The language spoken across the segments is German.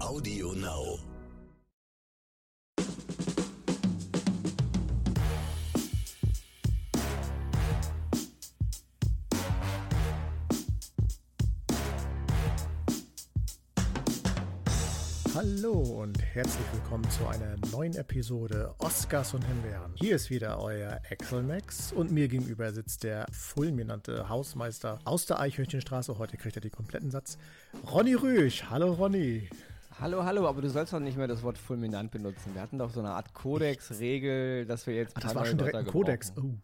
Audio Now. Hallo und herzlich willkommen zu einer neuen Episode Oscars und Himbeeren. Hier ist wieder euer Axel Max und mir gegenüber sitzt der fulminante Hausmeister aus der Eichhörnchenstraße. Heute kriegt er den kompletten Satz. Ronny Rüsch. Hallo Ronny. Hallo, hallo, aber du sollst doch nicht mehr das Wort fulminant benutzen. Wir hatten doch so eine Art Kodex-Regel, dass wir jetzt. Ach, das war schon direkt ein Kodex. Oh.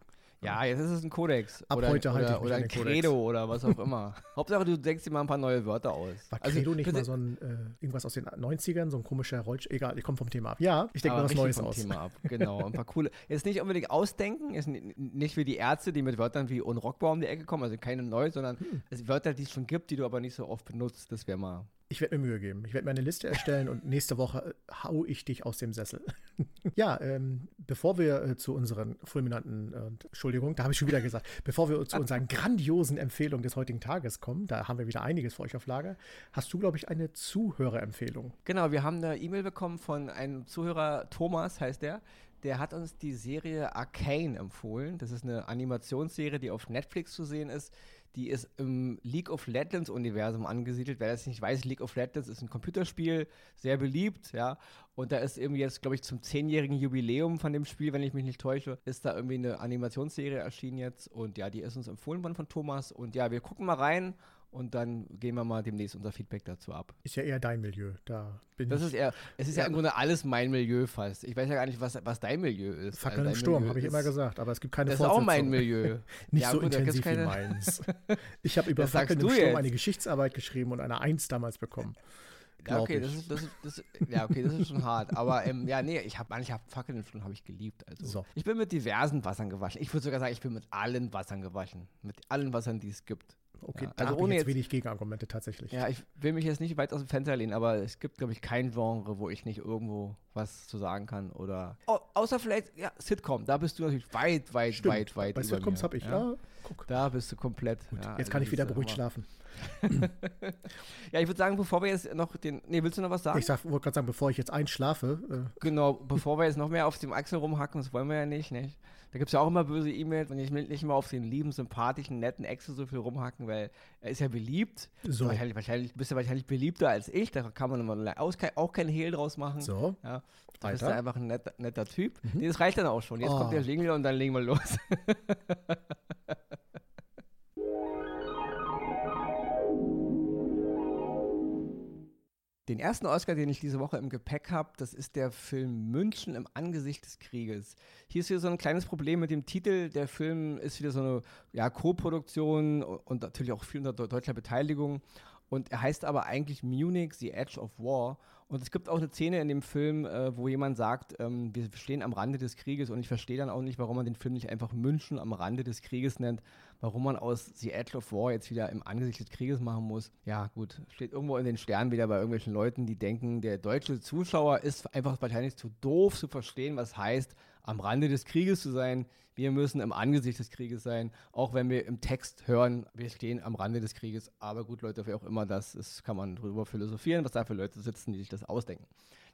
Ja, jetzt ist es ein Kodex. Ab oder, heute halte oder, ich oder ein den Kodex. Credo oder was auch immer. Hauptsache, du denkst dir mal ein paar neue Wörter aus. War Also, Credo nicht mal so ein, äh, irgendwas aus den 90ern, so ein komischer Rollsch... Egal, ich komme vom Thema ab. Ja, ich denke mir was Neues vom aus. Thema ab. Genau, ein paar coole. Jetzt nicht unbedingt ausdenken, ist nicht wie die Ärzte, die mit Wörtern wie unrockbar um die Ecke kommen, also keine neu, sondern Hm. Wörter, die es schon gibt, die du aber nicht so oft benutzt. Das wäre mal. Ich werde mir Mühe geben. Ich werde mir eine Liste erstellen und nächste Woche äh, hau ich dich aus dem Sessel. ja, ähm, bevor wir äh, zu unseren fulminanten, äh, Entschuldigung, da habe ich schon wieder gesagt, bevor wir zu unseren grandiosen Empfehlungen des heutigen Tages kommen, da haben wir wieder einiges für euch auf Lager, hast du, glaube ich, eine Zuhörerempfehlung. Genau, wir haben eine E-Mail bekommen von einem Zuhörer, Thomas heißt der. Der hat uns die Serie Arcane empfohlen. Das ist eine Animationsserie, die auf Netflix zu sehen ist. Die ist im League of Legends Universum angesiedelt. Wer das nicht weiß, League of Legends ist ein Computerspiel, sehr beliebt, ja. Und da ist eben jetzt, glaube ich, zum zehnjährigen Jubiläum von dem Spiel, wenn ich mich nicht täusche, ist da irgendwie eine Animationsserie erschienen jetzt. Und ja, die ist uns empfohlen worden von Thomas. Und ja, wir gucken mal rein und dann geben wir mal demnächst unser Feedback dazu ab. Ist ja eher dein Milieu. Da bin Das ich. ist eher, es ist ja. Ja. im Grunde alles mein Milieu fast. Ich weiß ja gar nicht, was, was dein Milieu ist. Fackeln Also im Sturm, habe ich immer gesagt, aber es gibt keine Das ist auch mein. Milieu. Nicht Ja, so gut, intensiv wie keine- meins. Ich habe über Fackeln im Sturm jetzt. eine Geschichtsarbeit geschrieben und eine Eins damals bekommen. Ja, okay, das ist, das ist, das, ja, okay, das ist schon hart. Aber ähm, ja, nee, ich habe ich hab Fackeln schon habe ich geliebt. Also So. ich bin mit diversen Wassern gewaschen. Ich würde sogar sagen, ich bin mit allen Wassern gewaschen. Mit allen Wassern, die es gibt. Okay, ja, da also ohne jetzt jetzt, wenig Gegenargumente tatsächlich. ja, ich will mich jetzt nicht weit aus dem Fenster lehnen, aber es gibt, glaube ich, kein Genre, wo ich nicht irgendwo was zu sagen kann oder. Oh, außer vielleicht, ja, Sitcom. Da bist du natürlich weit, weit, Stimmt. weit, weit. Bei über Sitcoms habe ich, ja, guck. Da bist du komplett. ja, Jetzt also kann ich wieder beruhigt schlafen. Ja, ich würde sagen, bevor wir jetzt noch den. Nee, willst du noch was sagen? Ich sag- wollte gerade sagen, bevor ich jetzt einschlafe, äh, Genau, bevor wir jetzt noch mehr auf dem Axel rumhacken, das wollen wir ja nicht, nicht? Da gibt es ja auch immer böse E-Mails und ich will nicht mal auf den lieben, sympathischen, netten Axel so viel rumhacken, weil er ist ja beliebt. So. Wahrscheinlich, wahrscheinlich bist du wahrscheinlich beliebter als ich, da kann man immer auch kein Hehl draus machen. So. Ja, du bist ja einfach ein netter, netter Typ. Nee, das reicht dann auch schon. Jetzt Oh. kommt der Jingle und dann legen wir los. Den ersten Oscar, den ich diese Woche im Gepäck habe, das ist der Film München im Angesicht des Krieges. Hier ist wieder so ein kleines Problem mit dem Titel. Der Film ist wieder so eine ja, Co-Produktion und natürlich auch viel unter deu- deutscher Beteiligung. Und er heißt aber eigentlich Munich, The Edge of War. Und es gibt auch eine Szene in dem Film, äh, wo jemand sagt, ähm, wir stehen am Rande des Krieges. Und ich verstehe dann auch nicht, warum man den Film nicht einfach München am Rande des Krieges nennt. Warum man aus The Edge of War jetzt wieder im Angesicht des Krieges machen muss. Ja, gut. Steht irgendwo in den Sternen wieder bei irgendwelchen Leuten, die denken, der deutsche Zuschauer ist einfach wahrscheinlich zu doof zu verstehen, was heißt, am Rande des Krieges zu sein. Wir müssen im Angesicht des Krieges sein, auch wenn wir im Text hören, wir stehen am Rande des Krieges. Aber gut, Leute, wer auch immer das ist, kann man drüber philosophieren, was da für Leute sitzen, die sich das ausdenken.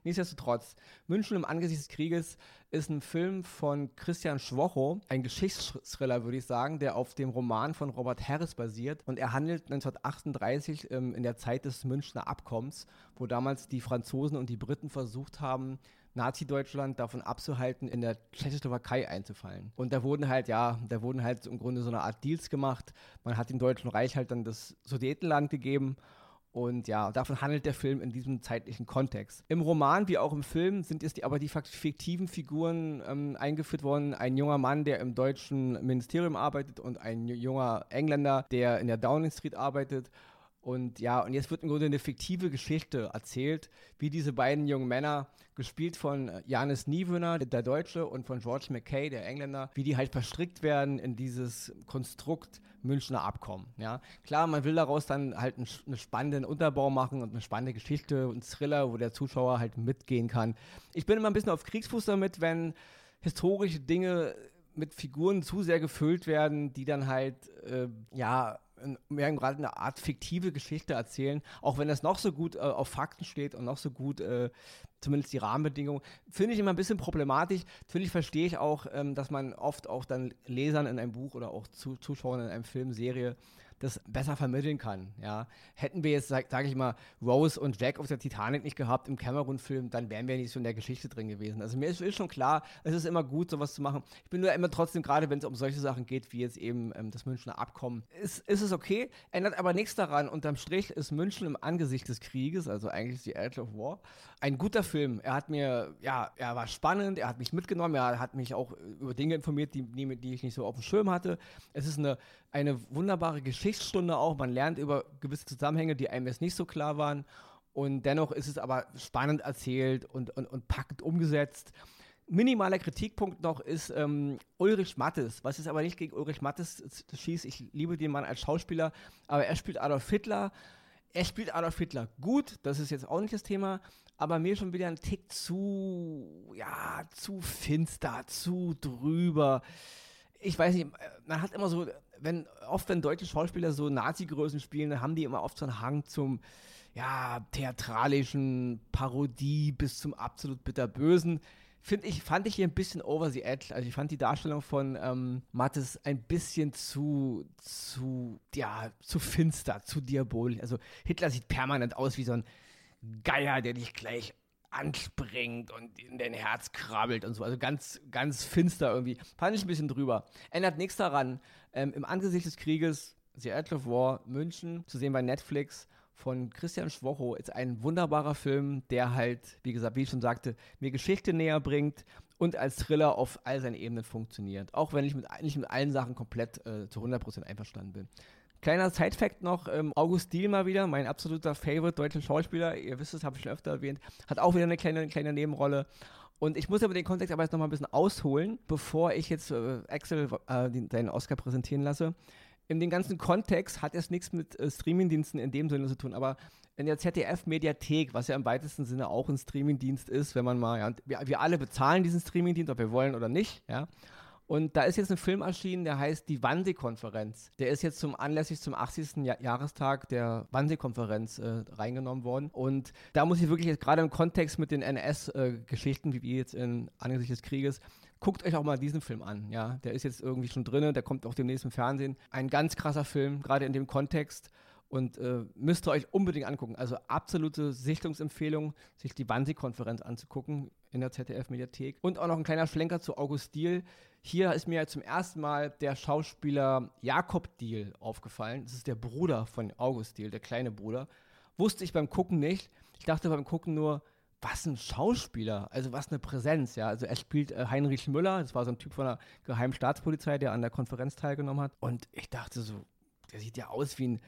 Nichtsdestotrotz, München im Angesicht des Krieges ist ein Film von Christian Schwocho, ein Geschichtsthriller, würde ich sagen, der auf dem Roman von Robert Harris basiert. Und er handelt 1938 ähm, in der Zeit des Münchner Abkommens, wo damals die Franzosen und die Briten versucht haben, Nazi-Deutschland davon abzuhalten, in der Tschechoslowakei einzufallen. Und da wurden halt, ja, da wurden halt im Grunde so eine Art Deals gemacht. Man hat dem Deutschen Reich halt dann das Sudetenland gegeben. Und ja, davon handelt der Film in diesem zeitlichen Kontext. Im Roman wie auch im Film sind jetzt die, aber die fiktiven Figuren ähm, eingeführt worden. Ein junger Mann, der im deutschen Ministerium arbeitet und ein junger Engländer, der in der Downing Street arbeitet. Und ja, und jetzt wird im Grunde eine fiktive Geschichte erzählt, wie diese beiden jungen Männer, gespielt von äh, Janis Niewöhner, der Deutsche, und von George McKay, der Engländer, wie die halt verstrickt werden in dieses Konstrukt Münchner Abkommen. Ja, klar, man will daraus dann halt einen, spannenden Unterbau machen und eine spannende Geschichte und Thriller, wo der Zuschauer halt mitgehen kann. Ich bin immer ein bisschen auf Kriegsfuß damit, wenn historische Dinge mit Figuren zu sehr gefüllt werden, die dann halt, äh, ja, mehr gerade eine Art fiktive Geschichte erzählen, auch wenn das noch so gut äh, auf Fakten steht und noch so gut äh, zumindest die Rahmenbedingungen, finde ich immer ein bisschen problematisch. Natürlich verstehe ich auch, ähm, dass man oft auch dann Lesern in einem Buch oder auch Zuschauern in einem Film, Serie das besser vermitteln kann. Ja. Hätten wir jetzt, sage sag ich mal, Rose und Jack auf der Titanic nicht gehabt im Cameron-Film, dann wären wir nicht so in der Geschichte drin gewesen. Also mir ist, ist, schon klar, es ist immer gut, sowas zu machen. Ich bin nur immer trotzdem, gerade wenn es um solche Sachen geht, wie jetzt eben ähm, das Münchner Abkommen, ist, ist es okay, ändert aber nichts daran. Unterm Strich ist München im Angesicht des Krieges, also eigentlich die Edge of War, ein guter Film. Er hat mir, ja, er war spannend, er hat mich mitgenommen, er hat mich auch über Dinge informiert, die, die ich nicht so auf dem Schirm hatte. Es ist eine, eine wunderbare Geschichtsstunde auch. Man lernt über gewisse Zusammenhänge, die einem jetzt nicht so klar waren. Und dennoch ist es aber spannend erzählt und, und, und packend umgesetzt. Minimaler Kritikpunkt noch ist ähm, Ulrich Mattes, was ist aber nicht gegen Ulrich Mattes schießt. Ich liebe den Mann als Schauspieler, aber er spielt Adolf Hitler. Er spielt Adolf Hitler gut, das ist jetzt auch nicht das Thema, aber mir schon wieder ein Tick zu, ja, zu finster, zu drüber. Ich weiß nicht, man hat immer so, wenn, oft wenn deutsche Schauspieler so Nazi-Größen spielen, dann haben die immer oft so einen Hang zum, ja, theatralischen Parodie bis zum absolut bitterbösen. Finde ich, fand ich hier ein bisschen over the edge. Also ich fand die Darstellung von ähm, Mattes ein bisschen zu, zu, ja, zu finster, zu diabolisch. Also Hitler sieht permanent aus wie so ein Geier, der dich gleich anspringt und in dein Herz krabbelt und so. Also ganz, ganz finster irgendwie. Fand ich ein bisschen drüber. Ändert nichts daran. Ähm, Im Angesicht des Krieges, The Edge of War, München, zu sehen bei Netflix von Christian Schwocho, ist ein wunderbarer Film, der halt, wie gesagt, wie ich schon sagte, mir Geschichte näher bringt und als Thriller auf all seinen Ebenen funktioniert. Auch wenn ich mit, nicht mit allen Sachen komplett äh, zu 100% einverstanden bin. Kleiner Side-Fact noch: ähm, August Diel mal wieder, mein absoluter Favorite deutscher Schauspieler, ihr wisst es, habe ich schon öfter erwähnt, hat auch wieder eine kleine, kleine Nebenrolle. Und ich muss aber den Kontext aber jetzt nochmal ein bisschen ausholen, bevor ich jetzt äh, Axel äh, den, deinen Oscar präsentieren lasse. In dem ganzen Kontext hat es nichts mit äh, Streamingdiensten in dem Sinne zu tun, aber in der ZDF-Mediathek, was ja im weitesten Sinne auch ein Streamingdienst ist, wenn man mal, ja, wir, wir alle bezahlen diesen Streamingdienst, ob wir wollen oder nicht, ja. Und da ist jetzt ein Film erschienen, der heißt Die Wannsee-Konferenz. Der ist jetzt zum anlässlich zum 80. Ja Jahrestag der Wannsee-Konferenz äh, reingenommen worden. Und da muss ich wirklich jetzt gerade im Kontext mit den NS-Geschichten, äh, wie wir jetzt in Angesicht des Krieges, guckt euch auch mal diesen Film an. Ja, der ist jetzt irgendwie schon drin, der kommt auch demnächst im Fernsehen. Ein ganz krasser Film, gerade in dem Kontext und äh, müsst ihr euch unbedingt angucken. Also absolute Sichtungsempfehlung, sich die Wannsee-Konferenz anzugucken in der ZDF-Mediathek. Und auch noch ein kleiner Schlenker zu August Diel. Hier ist mir zum ersten Mal der Schauspieler Jakob Diel aufgefallen. Das ist der Bruder von August Diel, der kleine Bruder. Wusste ich beim Gucken nicht. Ich dachte beim Gucken nur, was ein Schauspieler, also was eine Präsenz, ja. Also er spielt äh, Heinrich Müller, das war so ein Typ von der geheimen Staatspolizei, der an der Konferenz teilgenommen hat. Und ich dachte so, der sieht ja aus wie ein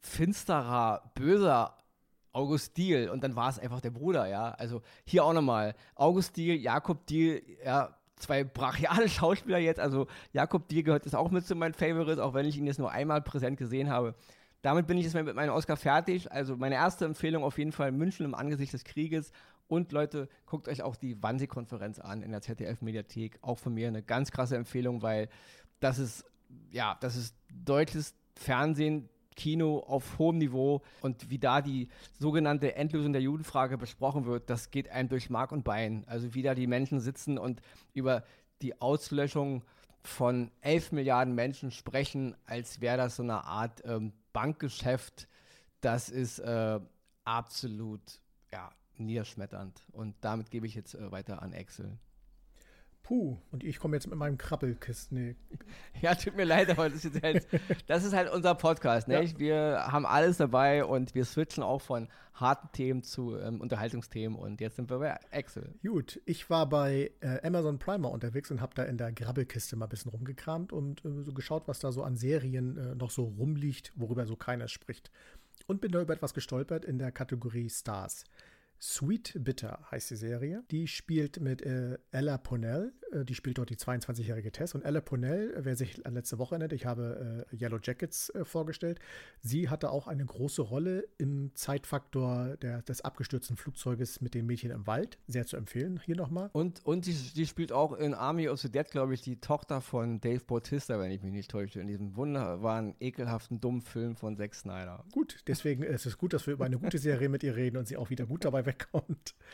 finsterer, böser August Diel. Und dann war es einfach der Bruder, ja. Also hier auch nochmal, August Diel, Jakob Diel, ja, zwei brachiale Schauspieler jetzt. Also Jakob Dier gehört jetzt auch mit zu meinen Favorites, auch wenn ich ihn jetzt nur einmal präsent gesehen habe. Damit bin ich jetzt mit meinem Oscar fertig. Also meine erste Empfehlung auf jeden Fall München im Angesicht des Krieges. Und Leute, guckt euch auch die Wannsee-Konferenz an in der ZDF-Mediathek. Auch von mir eine ganz krasse Empfehlung, weil das ist, ja, das ist deutsches Fernsehen, Kino auf hohem Niveau und wie da die sogenannte Endlösung der Judenfrage besprochen wird, das geht einem durch Mark und Bein. Also wie da die Menschen sitzen und über die Auslöschung von 11 Milliarden Menschen sprechen, als wäre das so eine Art ähm, Bankgeschäft, das ist äh, absolut ja, niederschmetternd. Und damit gebe ich jetzt äh, weiter an Excel. Puh, und ich komme jetzt mit meinem Krabbelkisten. Nee. Ja, tut mir leid, aber das ist, halt, das ist halt unser Podcast. Ne? Ja. Wir haben alles dabei und wir switchen auch von harten Themen zu ähm, Unterhaltungsthemen und jetzt sind wir bei Excel. Gut, ich war bei äh, Amazon Primer unterwegs und habe da in der Grabbelkiste mal ein bisschen rumgekramt und äh, so geschaut, was da so an Serien äh, noch so rumliegt, worüber so keiner spricht. Und bin da über etwas gestolpert in der Kategorie Stars. Sweet Bitter heißt die Serie. Die spielt mit äh, Ella Ponell. Äh, die spielt dort die 22-jährige Tess. Und Ella Ponell, wer sich an letzte Woche erinnert, ich habe äh, Yellow Jackets äh, vorgestellt. Sie hatte auch eine große Rolle im Zeitfaktor der, des abgestürzten Flugzeuges mit dem Mädchen im Wald. Sehr zu empfehlen, hier nochmal. Und, und sie, sie spielt auch in Army of the Dead, glaube ich, die Tochter von Dave Bautista, wenn ich mich nicht täusche, in diesem wunderbaren, ekelhaften, dummen Film von Zack Snyder. Gut, deswegen ist es gut, dass wir über eine gute Serie mit ihr reden und sie auch wieder gut dabei weg wegkommt.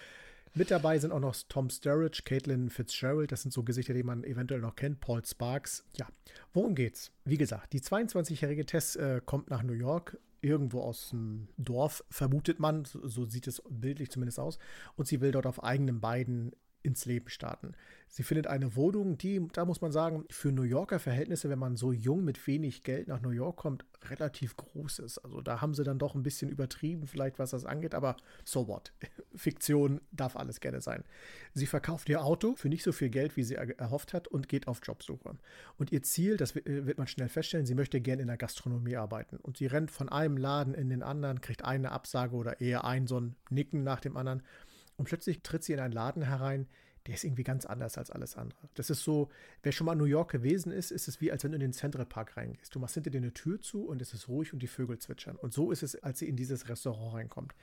Mit dabei sind auch noch Tom Sturridge, Caitlin Fitzgerald, das sind so Gesichter, die man eventuell noch kennt, Paul Sparks. Ja, worum geht's? Wie gesagt, die 22-jährige Tess äh, kommt nach New York, irgendwo aus dem Dorf, vermutet man, so, sieht es bildlich zumindest aus, und sie will dort auf eigenen Beinen ins Leben starten. Sie findet eine Wohnung, die, da muss man sagen, für New Yorker Verhältnisse, wenn man so jung mit wenig Geld nach New York kommt, relativ groß ist. Also da haben sie dann doch ein bisschen übertrieben, vielleicht was das angeht, aber so what. Fiktion darf alles gerne sein. Sie verkauft ihr Auto für nicht so viel Geld, wie sie erhofft hat und geht auf Jobsuche. Und ihr Ziel, das wird man schnell feststellen, sie möchte gerne in der Gastronomie arbeiten. Und sie rennt von einem Laden in den anderen, kriegt eine Absage oder eher ein so ein Nicken nach dem anderen. Und plötzlich tritt sie in einen Laden herein, der ist irgendwie ganz anders als alles andere. Das ist so, wer schon mal in New York gewesen ist, ist es wie, als wenn du in den Central Park reingehst. Du machst hinter dir eine Tür zu und es ist ruhig und die Vögel zwitschern. Und so ist es, als sie in dieses Restaurant reinkommt.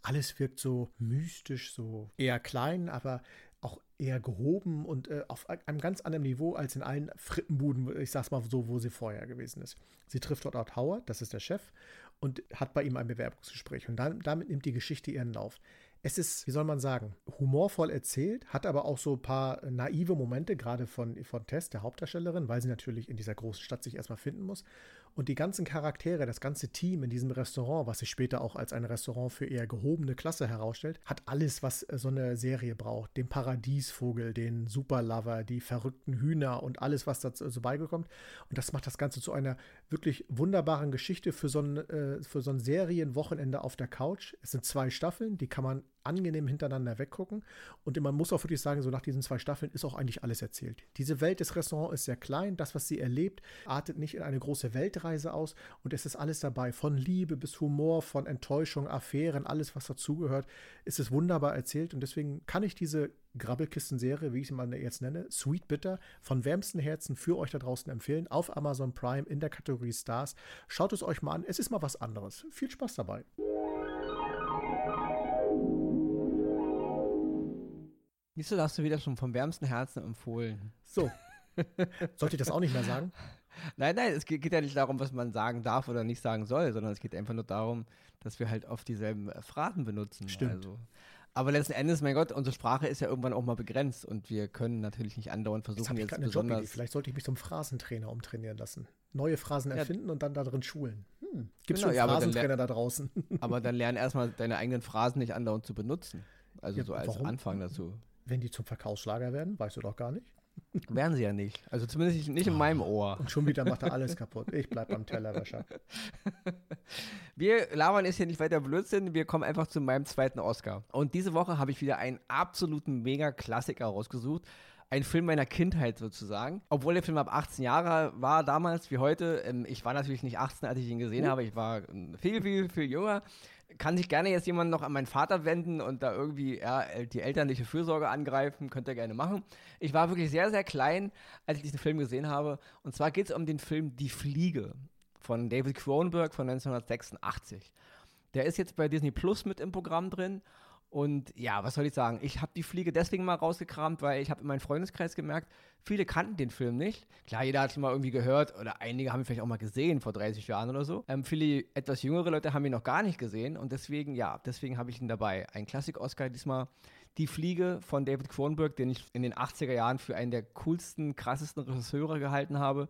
Alles wirkt so mystisch, so eher klein, aber auch eher gehoben und äh, auf einem ganz anderen Niveau als in allen Frittenbuden, ich sag's mal so, wo sie vorher gewesen ist. Sie trifft dort Art Howard, das ist der Chef, und hat bei ihm ein Bewerbungsgespräch. Und dann, damit nimmt die Geschichte ihren Lauf es ist, wie soll man sagen, humorvoll erzählt, hat aber auch so ein paar naive Momente, gerade von, von Tess, der Hauptdarstellerin, weil sie natürlich in dieser großen Stadt sich erstmal finden muss. Und die ganzen Charaktere, das ganze Team in diesem Restaurant, was sich später auch als ein Restaurant für eher gehobene Klasse herausstellt, hat alles, was äh, so eine Serie braucht. Den Paradiesvogel, den Superlover, die verrückten Hühner und alles, was dazu so beigekommt. Und das macht das Ganze zu einer wirklich wunderbaren Geschichte für so ein, äh, für so ein Serienwochenende auf der Couch. Es sind zwei Staffeln, die kann man angenehm hintereinander weggucken. Und man muss auch wirklich sagen, so nach diesen zwei Staffeln ist auch eigentlich alles erzählt. Diese Welt des Restaurants ist sehr klein. Das, was sie erlebt, artet nicht in eine große Weltreise aus. Und es ist alles dabei. Von Liebe bis Humor, von Enttäuschung, Affären, alles, was dazugehört, ist es wunderbar erzählt. Und deswegen kann ich diese Grabbelkisten-Serie, wie ich sie mal jetzt nenne, Sweet Bitter, von wärmsten Herzen für euch da draußen empfehlen. Auf Amazon Prime in der Kategorie Stars. Schaut es euch mal an. Es ist mal was anderes. Viel Spaß dabei. Da hast du wieder schon vom wärmsten Herzen empfohlen. So. Sollte ich das auch nicht mehr sagen? Nein, nein, es geht ja nicht darum, was man sagen darf oder nicht sagen soll, sondern es geht einfach nur darum, dass wir halt oft dieselben äh, Phrasen benutzen. Stimmt. Also, aber letzten Endes, mein Gott, unsere Sprache ist ja irgendwann auch mal begrenzt und wir können natürlich nicht andauernd versuchen, jetzt, jetzt besonders. Jobidee. Vielleicht sollte ich mich zum Phrasentrainer umtrainieren lassen. Neue Phrasen ja. erfinden und dann darin schulen. Hm. Gibt es genau, schon ja, Phrasentrainer da draußen? aber dann lern erstmal deine eigenen Phrasen nicht andauernd zu benutzen. Also ja, so als warum? Anfang dazu. Wenn die zum Verkaufsschlager werden, weißt du doch gar nicht. Werden sie ja nicht. Also zumindest nicht in oh, meinem Ohr. Und schon wieder macht er alles kaputt. Ich bleib beim Tellerwäscher. Wir labern ist hier nicht weiter Blödsinn. Wir kommen einfach zu meinem zweiten Oscar. Und diese Woche habe ich wieder einen absoluten Mega-Klassiker rausgesucht. Ein Film meiner Kindheit sozusagen. Obwohl der Film ab 18 Jahre war damals wie heute. Ähm, ich war natürlich nicht 18, als ich ihn gesehen uh. habe. Ich war viel, viel, viel jünger kann sich gerne jetzt jemand noch an meinen Vater wenden und da irgendwie ja, die elterliche Fürsorge angreifen, könnt ihr gerne machen. Ich war wirklich sehr, sehr klein, als ich diesen Film gesehen habe. Und zwar geht es um den Film Die Fliege von David Cronenberg von 1986. Der ist jetzt bei Disney Plus mit im Programm drin und ja, was soll ich sagen? Ich habe die Fliege deswegen mal rausgekramt, weil ich habe in meinem Freundeskreis gemerkt, viele kannten den Film nicht. Klar, jeder hat ihn mal irgendwie gehört oder einige haben ihn vielleicht auch mal gesehen vor 30 Jahren oder so. Ähm, viele etwas jüngere Leute haben ihn noch gar nicht gesehen und deswegen, ja, deswegen habe ich ihn dabei. Ein Klassik-Oscar diesmal. Die Fliege von David Cronenberg, den ich in den 80er Jahren für einen der coolsten, krassesten Regisseure gehalten habe.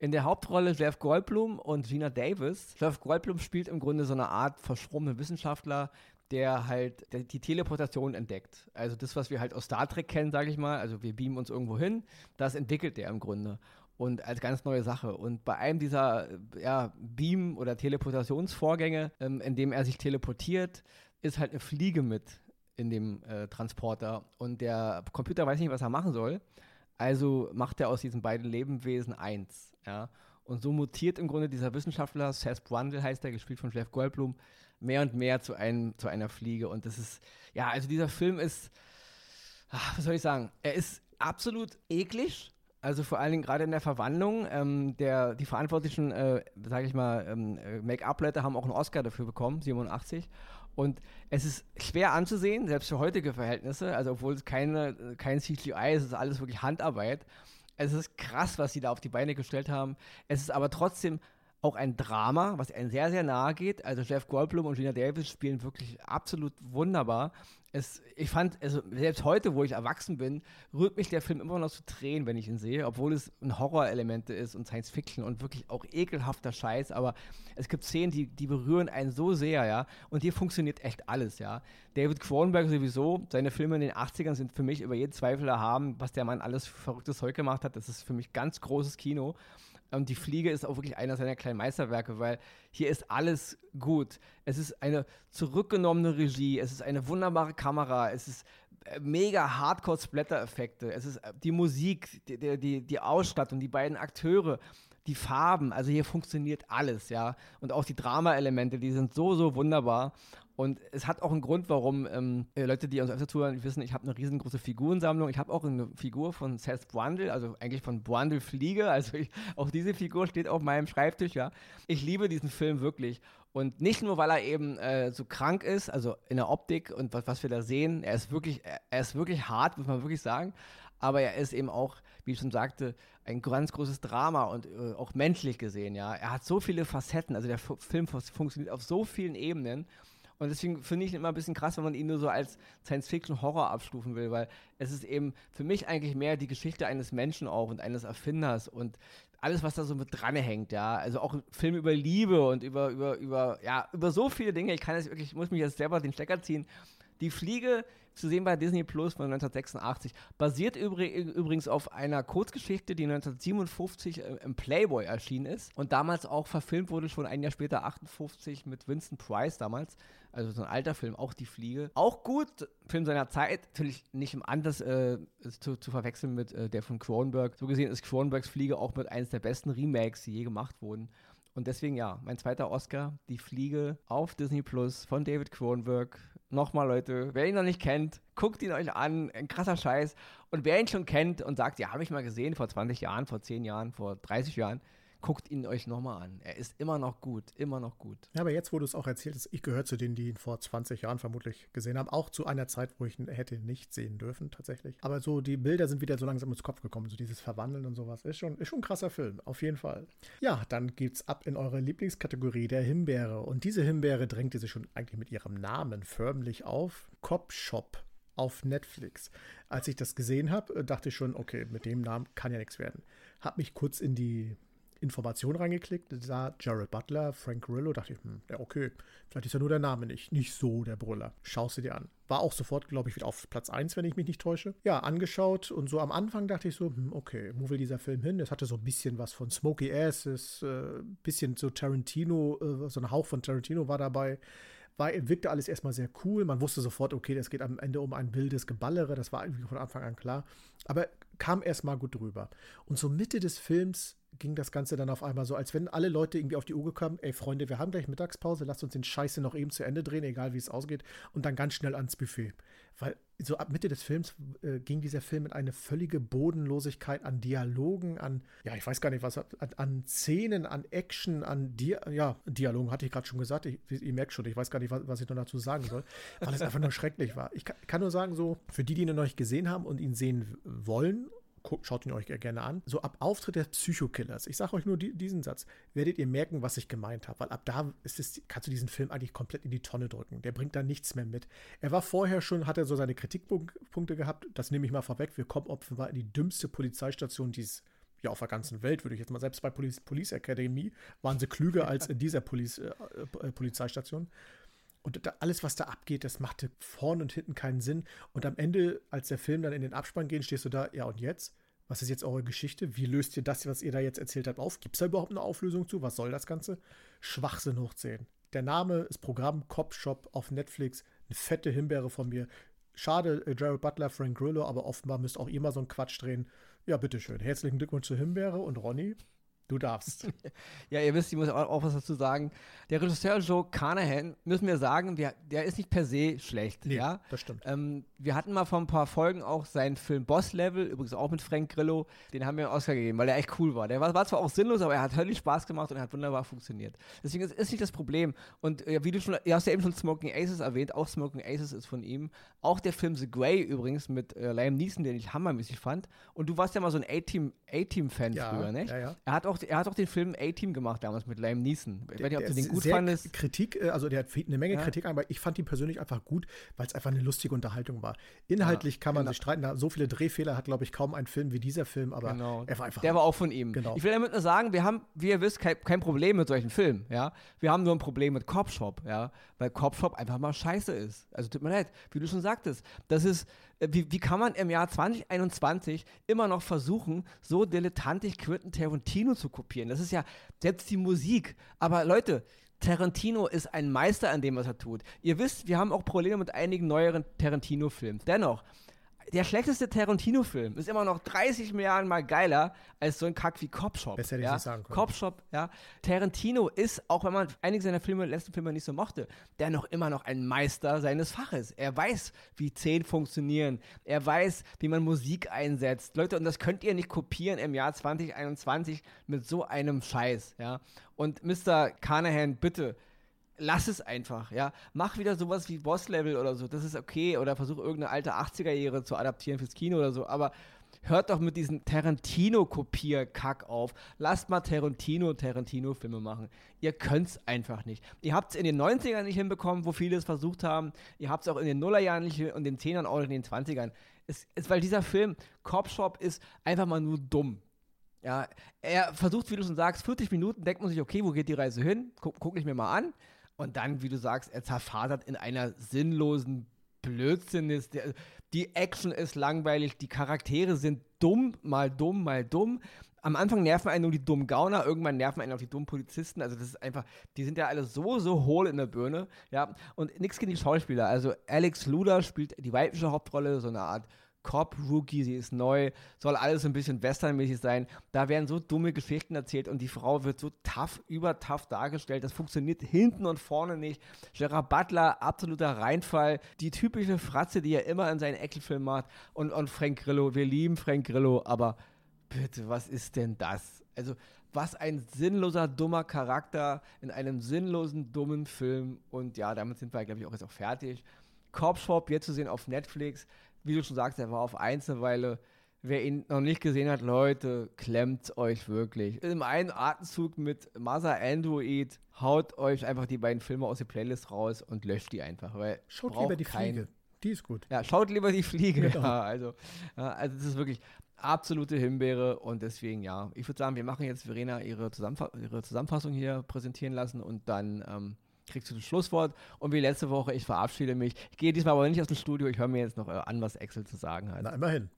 In der Hauptrolle Jeff Goldblum und Gina Davis. Jeff Goldblum spielt im Grunde so eine Art verschrobene Wissenschaftler, der halt die Teleportation entdeckt. Also das, was wir halt aus Star Trek kennen, sage ich mal, also wir beamen uns irgendwo hin, das entwickelt der im Grunde. Und als ganz neue Sache. Und bei einem dieser ja, Beam- oder Teleportationsvorgänge, ähm, in dem er sich teleportiert, ist halt eine Fliege mit in dem äh, Transporter. Und der Computer weiß nicht, was er machen soll. Also macht er aus diesen beiden Lebewesen eins. Ja? Und so mutiert im Grunde dieser Wissenschaftler, Seth Brundle heißt er, gespielt von Jeff Goldblum, mehr und mehr zu, einem, zu einer Fliege. Und das ist, ja, also dieser Film ist, ach, was soll ich sagen, er ist absolut eklig. Also vor allen Dingen gerade in der Verwandlung. Ähm, der, die verantwortlichen, äh, sage ich mal, ähm, äh, Make-up-Leute haben auch einen Oscar dafür bekommen, 87. Und es ist schwer anzusehen, selbst für heutige Verhältnisse. Also obwohl es keine, kein CGI ist, es ist alles wirklich Handarbeit. Es ist krass, was sie da auf die Beine gestellt haben. Es ist aber trotzdem auch ein Drama, was einem sehr, sehr nahe geht. Also Jeff Goldblum und Gina Davis spielen wirklich absolut wunderbar. Es, ich fand, also selbst heute, wo ich erwachsen bin, rührt mich der Film immer noch zu Tränen, wenn ich ihn sehe, obwohl es ein Horrorelemente ist und Science Fiction und wirklich auch ekelhafter Scheiß, aber es gibt Szenen, die, die berühren einen so sehr, ja, und hier funktioniert echt alles, ja. David Cronenberg sowieso, seine Filme in den 80ern sind für mich über jeden Zweifel erhaben, was der Mann alles verrücktes Zeug gemacht hat, das ist für mich ganz großes Kino. Und die Fliege ist auch wirklich einer seiner kleinen Meisterwerke, weil hier ist alles gut. Es ist eine zurückgenommene Regie, es ist eine wunderbare Kamera, es ist äh, mega Hardcore-Splatter-Effekte, es ist äh, die Musik, die, die, die Ausstattung, die beiden Akteure, die Farben, also hier funktioniert alles, ja. Und auch die Drama-Elemente, die sind so, so wunderbar. Und es hat auch einen Grund, warum ähm, äh, Leute, die uns öfter zuhören, wissen, ich habe eine riesengroße Figurensammlung. Ich habe auch eine Figur von Seth Brundle, also eigentlich von Brundle Fliege. Also ich, auch diese Figur steht auf meinem Schreibtisch, ja. Ich liebe diesen Film wirklich. Und nicht nur, weil er eben äh, so krank ist, also in der Optik und was, was wir da sehen, er ist wirklich, er ist wirklich hart, muss man wirklich sagen. Aber er ist eben auch, wie ich schon sagte, ein ganz großes Drama und äh, auch menschlich gesehen, ja. Er hat so viele Facetten, also der F Film funktioniert auf so vielen Ebenen. Und deswegen finde ich ihn immer ein bisschen krass, wenn man ihn nur so als Science-Fiction-Horror abstufen will, weil es ist eben für mich eigentlich mehr die Geschichte eines Menschen auch und eines Erfinders und alles, was da so mit dranhängt, ja. Also auch ein Film über Liebe und über, über, über, ja, über so viele Dinge. Ich kann jetzt wirklich, ich muss mich jetzt selber den Stecker ziehen. Die Fliege zu sehen bei Disney Plus von 1986. Basiert übrigens auf einer Kurzgeschichte, die 1957 äh, im Playboy erschienen ist und damals auch verfilmt wurde, schon ein Jahr später, 58 mit Vincent Price damals. Also so ein alter Film, auch Die Fliege. Auch gut, Film seiner Zeit, natürlich nicht im Anders äh, zu, zu, verwechseln mit äh, der von Cronenberg. So gesehen ist Cronenbergs Fliege auch mit eines der besten Remakes, die je gemacht wurden. Und deswegen ja, mein zweiter Oscar, Die Fliege auf Disney Plus von David Cronenberg nochmal, Leute, wer ihn noch nicht kennt, guckt ihn euch an. Ein krasser Scheiß. Und wer ihn schon kennt und sagt, ja, habe ich mal gesehen vor 20 Jahren, vor 10 Jahren, vor 30 Jahren, guckt ihn euch nochmal an. Er ist immer noch gut, immer noch gut. Ja, aber jetzt, wo du es auch erzählt hast, ich gehöre zu denen, die ihn vor 20 Jahren vermutlich gesehen haben. Auch zu einer Zeit, wo ich ihn hätte nicht sehen dürfen, tatsächlich. Aber so, die Bilder sind wieder so langsam ins Kopf gekommen. So dieses Verwandeln und sowas. Ist schon, ist schon ein krasser Film, auf jeden Fall. Ja, dann geht's ab in eure Lieblingskategorie der Himbeere. Und diese Himbeere drängte sich schon eigentlich mit ihrem Namen förmlich auf. Cop Shop auf Netflix. Als ich das gesehen habe, dachte ich schon, okay, mit dem Namen kann ja nichts werden. Hab mich kurz in die Information reingeklickt, sah Jared Butler, Frank Grillo, dachte ich, hm, ja, okay, vielleicht ist ja nur der Name nicht, nicht so der Brüller. Schaust du dir an. War auch sofort, glaube ich, wieder auf Platz 1, wenn ich mich nicht täusche. Ja, angeschaut und so am Anfang dachte ich so, hm, okay, wo will dieser Film hin? Es hatte so ein bisschen was von Smokey Ass, ein äh, bisschen so Tarantino, äh, so ein Hauch von Tarantino war dabei war, wirkte alles erstmal sehr cool. Man wusste sofort, okay, das geht am Ende um ein wildes Geballere. Das war irgendwie von Anfang an klar. Aber kam erstmal gut drüber. Und so Mitte des Films ging das Ganze dann auf einmal so, als wenn alle Leute irgendwie auf die Uhr kamen, ey Freunde, wir haben gleich Mittagspause, lasst uns den Scheiße noch eben zu Ende drehen, egal wie es ausgeht, und dann ganz schnell ans Buffet. Weil so ab Mitte des Films äh, ging dieser Film in eine völlige Bodenlosigkeit an Dialogen, an, ja, ich weiß gar nicht was, an, an Szenen, an Action, an Di ja, Dialogen hatte ich gerade schon gesagt, ich, ihr merkt schon, ich weiß gar nicht, was, was ich noch dazu sagen soll, weil es einfach nur schrecklich war. Ich kann, kann nur sagen, so, für die, die ihn noch nicht gesehen haben und ihn sehen wollen schaut ihn euch gerne an. So ab Auftritt des Psychokillers, ich sage euch nur die, diesen Satz, werdet ihr merken, was ich gemeint habe, weil ab da ist es, kannst du diesen Film eigentlich komplett in die Tonne drücken. Der bringt da nichts mehr mit. Er war vorher schon, hat er so seine Kritikpunkte gehabt, das nehme ich mal vorweg. Wir kommen offenbar in die dümmste Polizeistation, die es ja auf der ganzen Welt, würde ich jetzt mal, selbst bei Police, Police Academy waren sie klüger als in dieser Police, äh, äh, Polizeistation. Und da, alles, was da abgeht, das machte vorn und hinten keinen Sinn. Und am Ende, als der Film dann in den Abspann geht, stehst du da, ja und jetzt? Was ist jetzt eure Geschichte? Wie löst ihr das, was ihr da jetzt erzählt habt, auf? Gibt es da überhaupt eine Auflösung zu? Was soll das Ganze? Schwachsinn hoch 10. Der Name ist Programm Cop Shop auf Netflix. Eine fette Himbeere von mir. Schade, äh, Jared Butler, Frank Grillo, aber offenbar müsst auch ihr mal so einen Quatsch drehen. Ja, bitteschön. Herzlichen Glückwunsch zur Himbeere und Ronny. Du darfst. ja, ihr wisst, ich muss auch, auch, was dazu sagen. Der Regisseur Joe Carnahan, müssen wir sagen, wir, der ist nicht per se schlecht. Nee, ja, das stimmt. Ähm, wir hatten mal vor ein paar Folgen auch seinen Film Boss Level, übrigens auch mit Frank Grillo. Den haben wir einen Oscar gegeben, weil der echt cool war. Der war, war zwar auch sinnlos, aber er hat höllisch Spaß gemacht und er hat wunderbar funktioniert. Deswegen ist, ist nicht das Problem. Und äh, wie du schon, ihr hast ja eben schon Smoking Aces erwähnt, auch Smoking Aces ist von ihm. Auch der Film The Grey übrigens mit äh, Liam Neeson, den ich hammermäßig fand. Und du warst ja mal so ein A-Team-Fan ja, früher, nicht? Ja, ja. Er hat auch, er hat auch den Film A-Team gemacht damals mit Liam Neeson. Ich weiß nicht, ob du den gut fandest. Kritik, äh, also der hat eine Menge ja. Kritik, aber ich fand ihn persönlich einfach gut, weil es einfach eine lustige Unterhaltung war. Inhaltlich ja, kann man genau. sich streiten, so viele Drehfehler hat, glaube ich, kaum ein Film wie dieser Film, aber genau. er war einfach. Der war auch von ihm. Genau. Ich will damit nur sagen, wir haben, wie ihr wisst, kein, kein Problem mit solchen Filmen, ja. Wir haben nur ein Problem mit Cop Shop, ja, weil Cop Shop einfach mal scheiße ist. Also tut mir leid, wie du schon sagtest, das ist wie, wie kann man im Jahr 2021 immer noch versuchen, so dilettantisch Quentin Tarantino zu kopieren? Das ist ja selbst die Musik. Aber Leute, Tarantino ist ein Meister an dem, was er tut. Ihr wisst, wir haben auch Probleme mit einigen neueren Tarantino-Filmen. Dennoch, der schlechteste Tarantino-Film ist immer noch 30 Milliarden Mal geiler als so ein Kack wie Cop Shop. Besser hätte ja? ich sagen können. Cop Shop, ja. Tarantino ist, auch wenn man einige seiner Filme, letzten Filme nicht so mochte, der noch immer noch ein Meister seines Faches. Er weiß, wie Szenen funktionieren. Er weiß, wie man Musik einsetzt. Leute, und das könnt ihr nicht kopieren im Jahr 2021 mit so einem Scheiß, ja. Und Mr. Carnahan, bitte, lass es einfach, ja. Mach wieder sowas wie Boss-Level oder so, das ist okay. Oder versuch irgendeine alte 80er-Jahre zu adaptieren fürs Kino oder so, aber hört doch mit diesem Tarantino-Kopier-Kack auf. Lasst mal Tarantino Tarantino-Filme machen. Ihr könnt's einfach nicht. Ihr habt es in den 90ern nicht hinbekommen, wo viele es versucht haben. Ihr habt es auch in den Nullerjahren nicht und den 10ern auch in den 20ern. Es ist, weil dieser Film, Cop Shop, ist einfach mal nur dumm. Ja, er versucht, wie du schon sagst, 40 Minuten, denkt man sich, okay, wo geht die Reise hin? Guck, guck ich mir mal an. Und dann, wie du sagst, er zerfasert in einer sinnlosen Blödsinn. Die Action ist langweilig, die Charaktere sind dumm, mal dumm, mal dumm. Am Anfang nerven einen nur die dummen Gauner, irgendwann nerven einen auch die dummen Polizisten. Also das ist einfach, die sind ja alle so, so hohl in der Birne. Ja, und nichts gegen die Schauspieler. Also Alex Luder spielt die weibliche Hauptrolle, so eine Art Cop-Rookie, sie ist neu, soll alles ein bisschen westernmäßig sein. Da werden so dumme Geschichten erzählt und die Frau wird so tough, über tough dargestellt. Das funktioniert hinten und vorne nicht. Gerard Butler, absoluter Reinfall. Die typische Fratze, die er immer in seinen Eckelfilmen macht. Und, und Frank Grillo, wir lieben Frank Grillo, aber bitte, was ist denn das? Also, was ein sinnloser, dummer Charakter in einem sinnlosen, dummen Film. Und ja, damit sind wir, glaube ich, auch jetzt auch fertig. Cop Shop, jetzt zu sehen auf Netflix wie du schon sagst, er war auf eins eine Weile. Wer ihn noch nicht gesehen hat, Leute, klemmt euch wirklich. Im einen Atemzug mit Mother Android haut euch einfach die beiden Filme aus der Playlist raus und löscht die einfach. Weil schaut lieber die kein, Fliege. Die ist gut. Ja, schaut lieber die Fliege. Genau. Ja, also, ja, also das ist wirklich absolute Himbeere und deswegen ja. Ich würde sagen, wir machen jetzt Verena ihre, Zusammenfa ihre Zusammenfassung hier präsentieren lassen und dann ähm, kriegst du das Schlusswort. Und wie letzte Woche, ich verabschiede mich. Ich gehe diesmal aber nicht aus dem Studio, ich höre mir jetzt noch äh, an, was Excel zu sagen hat. Na, immerhin.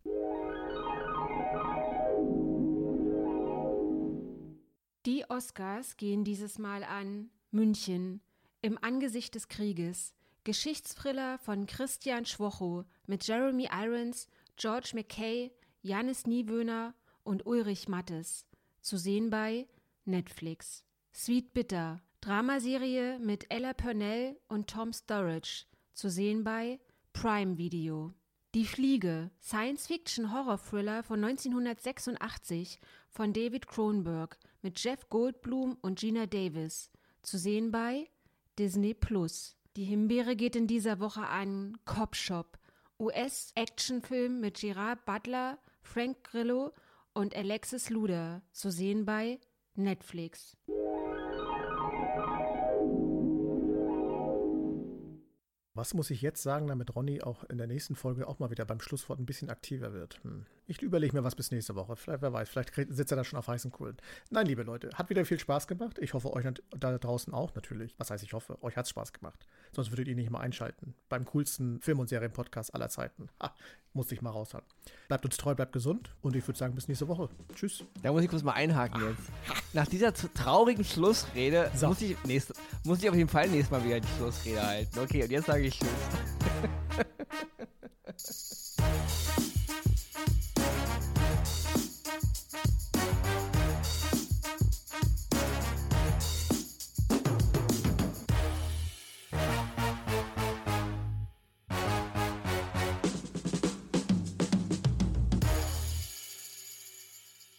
Die Oscars gehen dieses Mal an München im Angesicht des Krieges. Geschichtsthriller von Christian Schwocho mit Jeremy Irons, George McKay, Janis Niewöhner und Ulrich Mattes. Zu sehen bei Netflix. Sweet Bitter Dramaserie mit Ella Purnell und Tom Sturridge, zu sehen bei Prime Video. Die Fliege, Science-Fiction-Horror-Thriller von 1986 von David Cronenberg mit Jeff Goldblum und Gina Davis, zu sehen bei Disney Plus. Die Himbeere geht in dieser Woche an Cop Shop, US-Actionfilm mit Gerard Butler, Frank Grillo und Alexis Luder, zu sehen bei Netflix. Was muss ich jetzt sagen, damit Ronny auch in der nächsten Folge auch mal wieder beim Schlusswort ein bisschen aktiver wird? Hm. Ich überlege mir was bis nächste Woche. Vielleicht, wer weiß, vielleicht sitzt er da schon auf heißen Kohlen. Nein, liebe Leute, hat wieder viel Spaß gemacht. Ich hoffe, euch da draußen auch natürlich. Was heißt, ich hoffe, euch hat es Spaß gemacht. Sonst würdet ihr nicht mal einschalten. Beim coolsten Film- und Serienpodcast aller Zeiten. Ha, musste ich mal raushauen. Bleibt uns treu, bleibt gesund und ich würde sagen, bis nächste Woche. Tschüss. Da muss ich kurz mal einhaken jetzt. Nach dieser traurigen Schlussrede so. muss, ich nächste, muss ich auf jeden Fall nächstes Mal wieder die Schlussrede halten. Okay, und jetzt sage ich Tschüss.